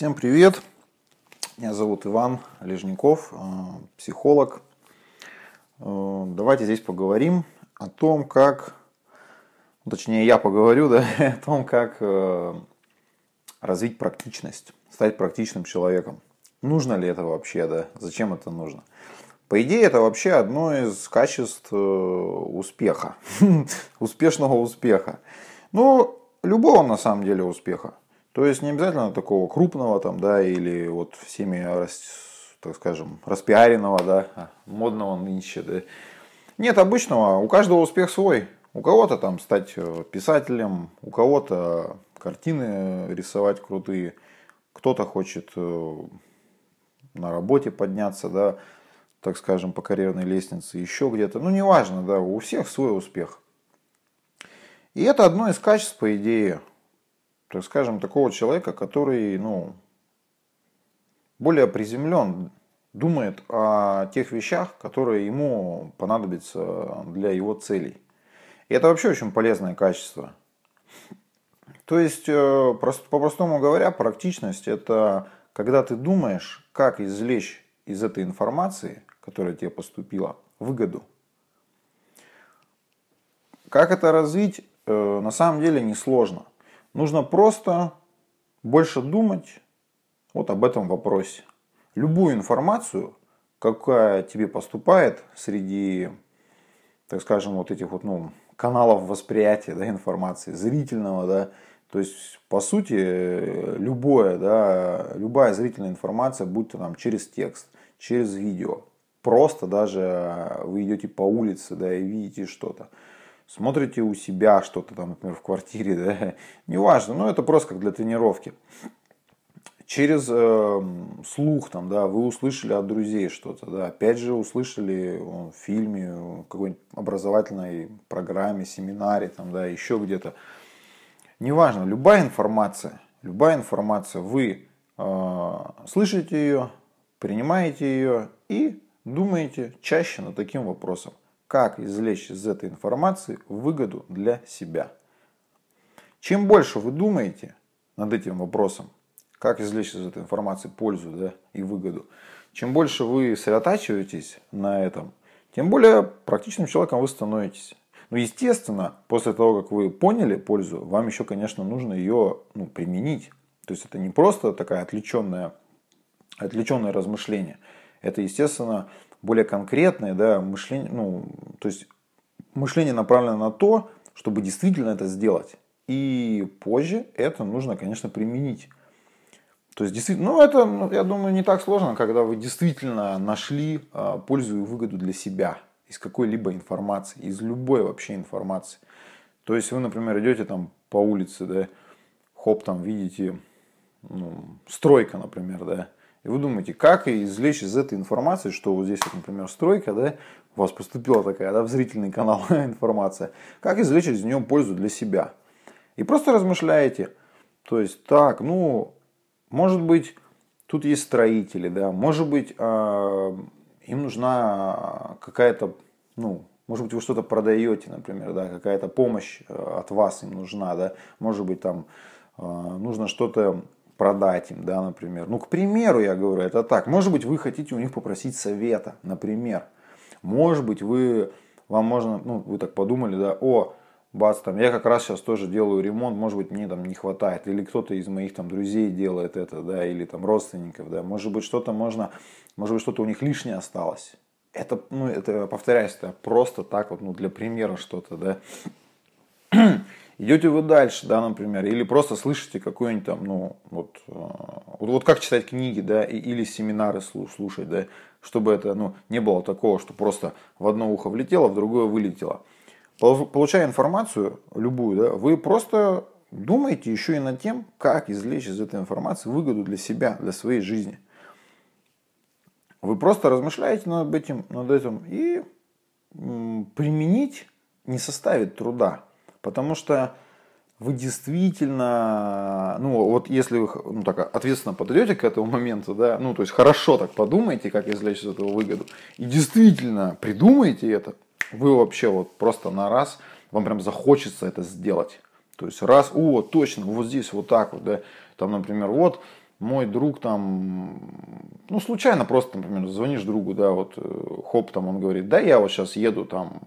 Всем привет! Меня зовут Иван Лежников, э, психолог. Э, давайте здесь поговорим о том, как, точнее я поговорю, да, о том, как э, развить практичность, стать практичным человеком. Нужно ли это вообще, да? Зачем это нужно? По идее, это вообще одно из качеств успеха, успешного успеха. Ну, любого на самом деле успеха. То есть не обязательно такого крупного там, да, или вот всеми, так скажем, распиаренного, да, а, модного нынче, да. Нет обычного, у каждого успех свой. У кого-то там стать э, писателем, у кого-то картины рисовать крутые, кто-то хочет э, на работе подняться, да, так скажем, по карьерной лестнице, еще где-то. Ну, неважно, да, у всех свой успех. И это одно из качеств, по идее, так скажем, такого человека, который, ну, более приземлен, думает о тех вещах, которые ему понадобятся для его целей. И это вообще очень полезное качество. То есть, э, по-простому говоря, практичность – это когда ты думаешь, как извлечь из этой информации, которая тебе поступила, выгоду. Как это развить, э, на самом деле несложно. Нужно просто больше думать вот об этом вопросе. Любую информацию, какая тебе поступает среди, так скажем, вот этих вот, ну, каналов восприятия да, информации, зрительного, да, то есть, по сути, любое, да, любая зрительная информация, будь то там через текст, через видео, просто даже вы идете по улице, да, и видите что-то, смотрите у себя что-то там, например, в квартире, да, неважно, но это просто как для тренировки. Через э, слух там, да, вы услышали от друзей что-то, да, опять же услышали в фильме, в какой-нибудь образовательной программе, семинаре, там, да, еще где-то. Неважно, любая информация, любая информация, вы э, слышите ее, принимаете ее и думаете чаще над таким вопросом как извлечь из этой информации выгоду для себя. Чем больше вы думаете над этим вопросом, как извлечь из этой информации пользу да, и выгоду, чем больше вы сосредотачиваетесь на этом, тем более практичным человеком вы становитесь. Ну, естественно, после того, как вы поняли пользу, вам еще, конечно, нужно ее ну, применить. То есть это не просто такая отвлеченная, отвлеченное размышление. Это, естественно, более конкретное, да, мышление, ну, то есть мышление направлено на то, чтобы действительно это сделать. И позже это нужно, конечно, применить. То есть, действительно, ну, это, ну, я думаю, не так сложно, когда вы действительно нашли а, пользу и выгоду для себя из какой-либо информации, из любой вообще информации. То есть, вы, например, идете там по улице, да, хоп, там видите, ну, стройка, например, да, и вы думаете, как извлечь из этой информации, что вот здесь, вот, например, стройка, да, у вас поступила такая, да, в зрительный канал информация, как извлечь из нее пользу для себя. И просто размышляете, то есть, так, ну, может быть, тут есть строители, да, может быть, э, им нужна какая-то, ну, может быть, вы что-то продаете, например, да, какая-то помощь э, от вас им нужна, да, может быть, там э, нужно что-то продать им, да, например. Ну, к примеру, я говорю, это так. Может быть, вы хотите у них попросить совета, например. Может быть, вы, вам можно, ну, вы так подумали, да, о, бац, там, я как раз сейчас тоже делаю ремонт, может быть, мне там не хватает, или кто-то из моих там друзей делает это, да, или там родственников, да, может быть, что-то можно, может быть, что-то у них лишнее осталось. Это, ну, это, повторяюсь, это просто так вот, ну, для примера что-то, да. Идете вы дальше, да, например, или просто слышите какой-нибудь там, ну, вот, э, вот как читать книги, да, или семинары слушать, да, чтобы это, ну, не было такого, что просто в одно ухо влетело, в другое вылетело. Получая информацию, любую, да, вы просто думаете еще и над тем, как извлечь из этой информации выгоду для себя, для своей жизни. Вы просто размышляете над этим, над этим и применить не составит труда. Потому что вы действительно, ну вот если вы ну, так ответственно подойдете к этому моменту, да, ну то есть хорошо так подумайте, как извлечь из этого выгоду, и действительно придумайте это, вы вообще вот просто на раз, вам прям захочется это сделать. То есть раз, о, точно, вот здесь вот так вот, да, там, например, вот, мой друг там, ну, случайно просто, например, звонишь другу, да, вот, э, хоп, там он говорит, да, я вот сейчас еду там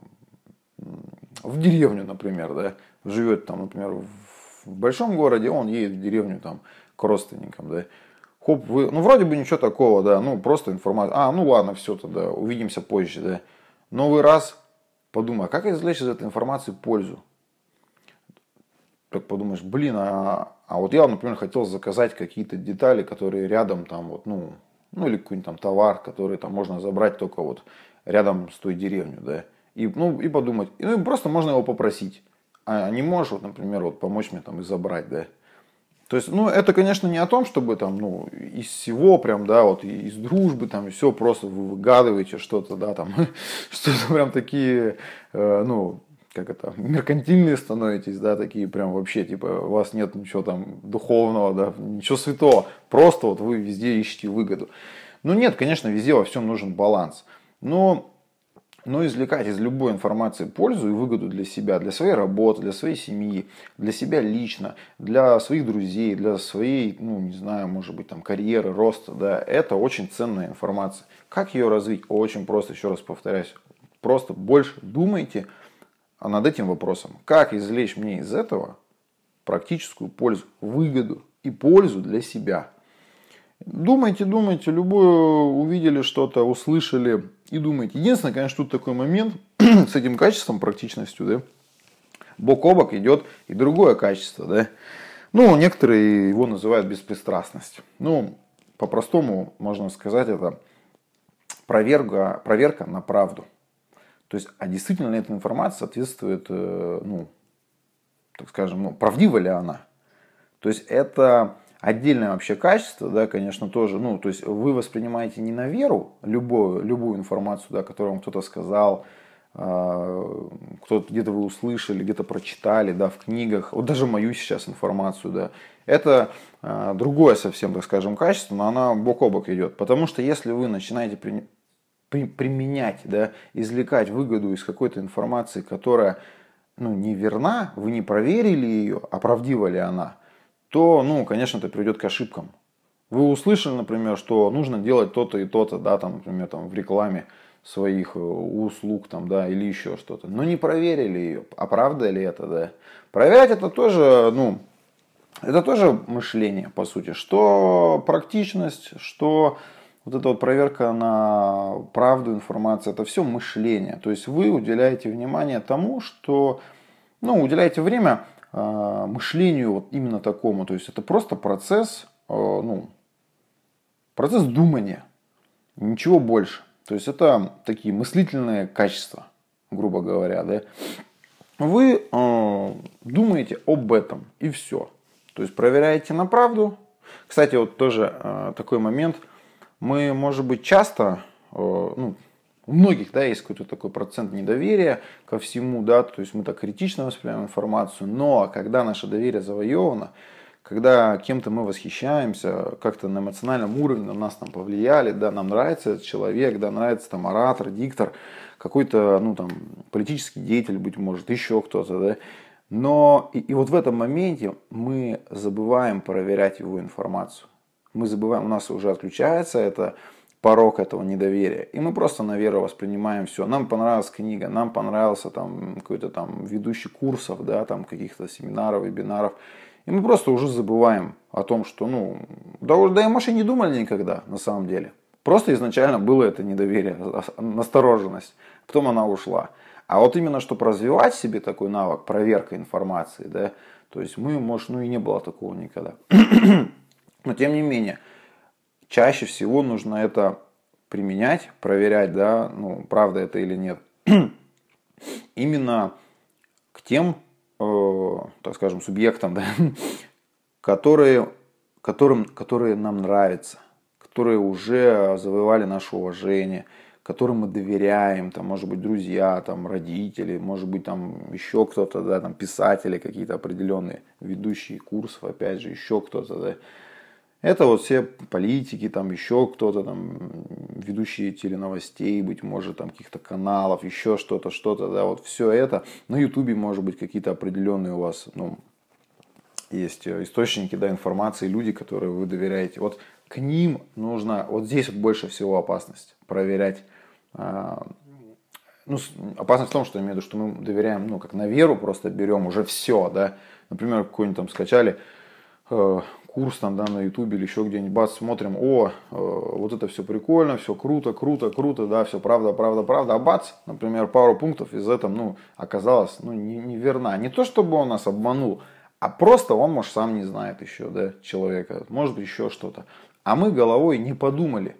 в деревню, например, да, живет там, например, в большом городе, он едет в деревню там к родственникам, да, хоп, вы, ну, вроде бы ничего такого, да, ну, просто информация, а, ну, ладно, все тогда, увидимся позже, да, но вы раз подумай, а как извлечь из этой информации пользу? Так подумаешь, блин, а, а вот я, например, хотел заказать какие-то детали, которые рядом там вот, ну, ну или какой-нибудь там товар, который там можно забрать только вот рядом с той деревней, да. И, ну, и подумать, ну, и просто можно его попросить. А не можешь, вот, например, вот помочь мне там и забрать, да. То есть, ну, это, конечно, не о том, чтобы там, ну, из всего прям, да, вот из дружбы там все просто вы выгадываете что-то, да, там, что-то прям такие, э, ну, как это, меркантильные становитесь, да, такие прям вообще, типа, у вас нет ничего там духовного, да, ничего святого, просто вот вы везде ищете выгоду. Ну нет, конечно, везде во всем нужен баланс. Но, но извлекать из любой информации пользу и выгоду для себя, для своей работы, для своей семьи, для себя лично, для своих друзей, для своей, ну, не знаю, может быть, там, карьеры, роста, да, это очень ценная информация. Как ее развить? Очень просто, еще раз повторяюсь, просто больше думайте, а над этим вопросом. Как извлечь мне из этого практическую пользу, выгоду и пользу для себя. Думайте, думайте, любое увидели что-то, услышали и думайте. Единственное, конечно, тут такой момент с этим качеством, практичностью, да, бок о бок идет и другое качество, да. Ну, некоторые его называют беспристрастность. Ну, по-простому можно сказать, это проверка, проверка на правду. То есть, а действительно ли эта информация соответствует, э, ну, так скажем, ну, правдива ли она? То есть, это отдельное вообще качество, да, конечно, тоже, ну, то есть, вы воспринимаете не на веру любую, любую информацию, да, которую вам кто-то сказал, а, кто-то где-то вы услышали, где-то прочитали, да, в книгах, вот даже мою сейчас информацию, да, это а, другое совсем, так скажем, качество, но она бок о бок идет. Потому что если вы начинаете при, применять, да, извлекать выгоду из какой-то информации, которая ну, не верна, вы не проверили ее, а правдива ли она, то, ну, конечно, это приведет к ошибкам. Вы услышали, например, что нужно делать то-то и то-то, да, там, например, там, в рекламе своих э, услуг там, да, или еще что-то. Но не проверили ее. А правда ли это, да? Проверять это тоже, ну, это тоже мышление, по сути. Что практичность, что вот эта вот проверка на правду информации, это все мышление. То есть вы уделяете внимание тому, что, ну, уделяете время мышлению вот именно такому. То есть это просто процесс, э, ну, процесс думания, ничего больше. То есть это такие мыслительные качества, грубо говоря, да. Вы э, думаете об этом и все. То есть проверяете на правду. Кстати, вот тоже э, такой момент – мы, может быть, часто, э, ну, у многих, да, есть какой-то такой процент недоверия ко всему, да, то есть мы так критично воспринимаем информацию, но когда наше доверие завоевано, когда кем-то мы восхищаемся, как-то на эмоциональном уровне на нас там повлияли, да, нам нравится этот человек, да, нравится там оратор, диктор, какой-то, ну, там, политический деятель, быть может, еще кто-то, да, но и, и вот в этом моменте мы забываем проверять его информацию. Мы забываем, у нас уже отключается это порог этого недоверия. И мы просто на веру воспринимаем все. Нам понравилась книга, нам понравился там какой-то там ведущий курсов, да, там каких-то семинаров, вебинаров. И мы просто уже забываем о том, что, ну, да, да и мы не думали никогда, на самом деле. Просто изначально было это недоверие, настороженность. Потом она ушла. А вот именно, чтобы развивать себе такой навык, проверка информации, да, то есть мы, может, ну и не было такого никогда. Но тем не менее, чаще всего нужно это применять, проверять, да, ну, правда это или нет. Именно к тем, э, так скажем, субъектам, да, которые, которым, которые нам нравятся, которые уже завоевали наше уважение, которым мы доверяем, там, может быть, друзья, там, родители, может быть, там, еще кто-то, да, там, писатели какие-то определенные, ведущие курсов, опять же, еще кто-то, да, это вот все политики, там еще кто-то, там, ведущие теленовостей, быть может, там каких-то каналов, еще что-то, что-то, да, вот все это. На Ютубе, может быть, какие-то определенные у вас, ну, есть источники да, информации, люди, которые вы доверяете. Вот к ним нужно, вот здесь вот больше всего опасность проверять. А, ну, опасность в том, что я имею в виду, что мы доверяем, ну, как на веру просто берем уже все, да. Например, какой-нибудь там скачали э, курс там, да, на ютубе или еще где-нибудь, бац, смотрим, о, э, вот это все прикольно, все круто, круто, круто, да, все правда, правда, правда, а бац, например, пару пунктов из этого, ну, оказалось, ну, не, неверна. Не то, чтобы он нас обманул, а просто он, может, сам не знает еще, да, человека, может быть, еще что-то. А мы головой не подумали,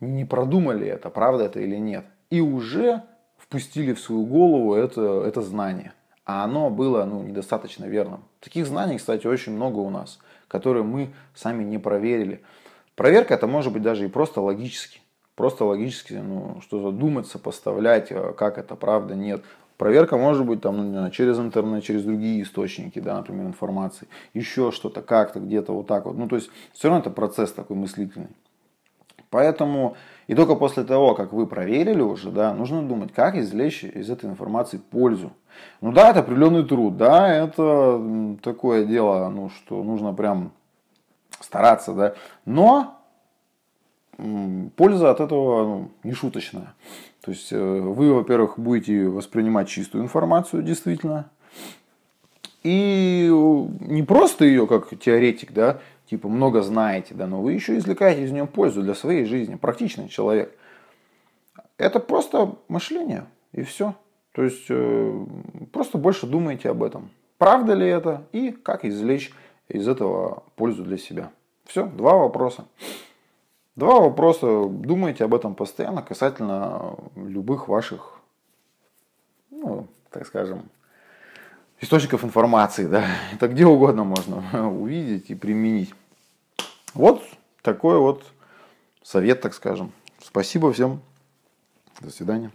не продумали это, правда это или нет. И уже впустили в свою голову это, это знание. А оно было ну, недостаточно верным. Таких знаний, кстати, очень много у нас которые мы сами не проверили. Проверка это может быть даже и просто логически. Просто логически, ну, что-то думать, сопоставлять, э, как это правда, нет. Проверка может быть там, ну, через интернет, через другие источники, да, например, информации, еще что-то, как-то, где-то вот так вот. Ну, то есть, все равно это процесс такой мыслительный. Поэтому и только после того, как вы проверили уже, да, нужно думать, как извлечь из этой информации пользу. Ну да, это определенный труд, да, это такое дело, ну что нужно прям стараться, да, но польза от этого ну, не шуточная. То есть э, вы, во-первых, будете воспринимать чистую информацию, действительно, и не просто ее как теоретик, да, типа много знаете, да, но вы еще извлекаете из нее пользу для своей жизни, практичный человек. Это просто мышление, и все. То есть э, просто больше думайте об этом. Правда ли это и как извлечь из этого пользу для себя. Все, два вопроса. Два вопроса. Думайте об этом постоянно касательно любых ваших, ну, так скажем, источников информации, да, это где угодно можно увидеть и применить. Вот такой вот совет, так скажем. Спасибо всем. До свидания.